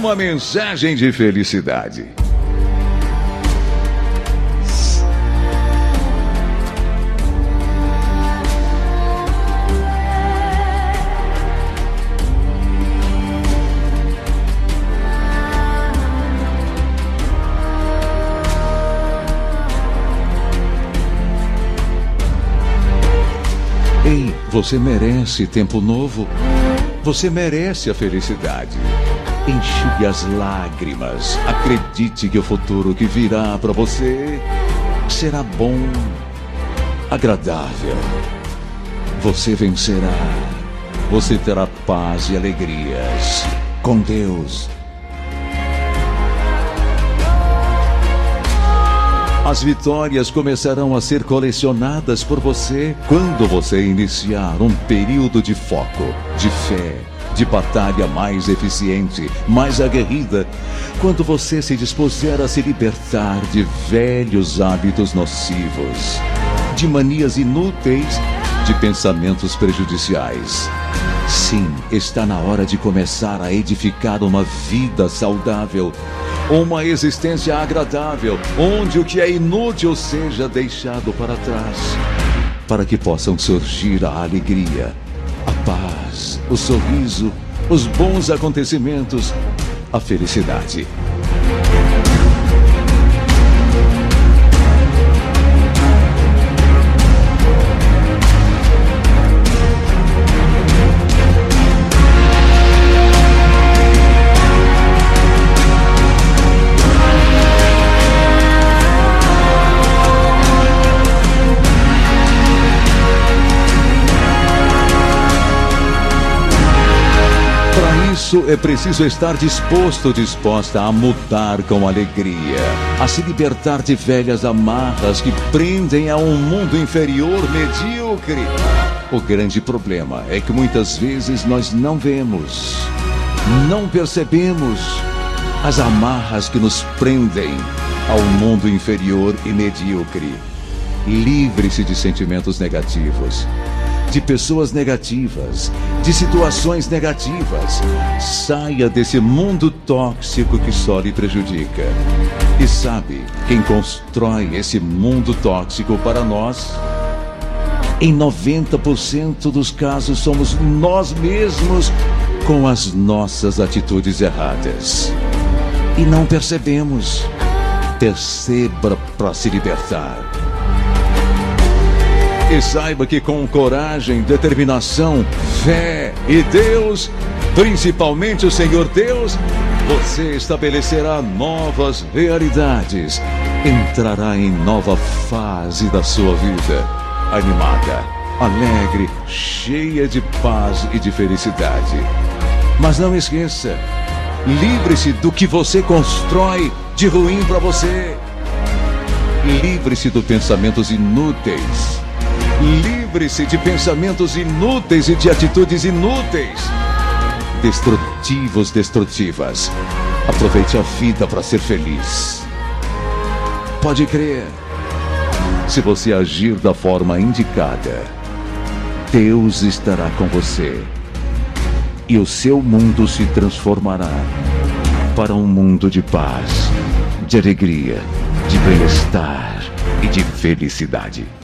uma mensagem de felicidade. Ei, você merece tempo novo. Você merece a felicidade. Enxugue as lágrimas. Acredite que o futuro que virá para você será bom, agradável. Você vencerá. Você terá paz e alegrias com Deus. As vitórias começarão a ser colecionadas por você quando você iniciar um período de foco, de fé, de batalha mais eficiente, mais aguerrida, quando você se dispuser a se libertar de velhos hábitos nocivos, de manias inúteis, de pensamentos prejudiciais. Sim, está na hora de começar a edificar uma vida saudável uma existência agradável, onde o que é inútil seja deixado para trás, para que possam surgir a alegria, o sorriso, os bons acontecimentos, a felicidade. Isso é preciso estar disposto, disposta a mudar com alegria, a se libertar de velhas amarras que prendem a um mundo inferior medíocre. O grande problema é que muitas vezes nós não vemos, não percebemos as amarras que nos prendem ao mundo inferior e medíocre. Livre-se de sentimentos negativos de pessoas negativas, de situações negativas. Saia desse mundo tóxico que só lhe prejudica. E sabe quem constrói esse mundo tóxico para nós? Em 90% dos casos somos nós mesmos com as nossas atitudes erradas. E não percebemos. Perceba para se libertar. E saiba que com coragem, determinação, fé e Deus, principalmente o Senhor Deus, você estabelecerá novas realidades, entrará em nova fase da sua vida, animada, alegre, cheia de paz e de felicidade. Mas não esqueça, livre-se do que você constrói de ruim para você. Livre-se dos pensamentos inúteis Livre-se de pensamentos inúteis e de atitudes inúteis. Destrutivos, destrutivas. Aproveite a vida para ser feliz. Pode crer. Se você agir da forma indicada, Deus estará com você. E o seu mundo se transformará para um mundo de paz, de alegria, de bem-estar e de felicidade.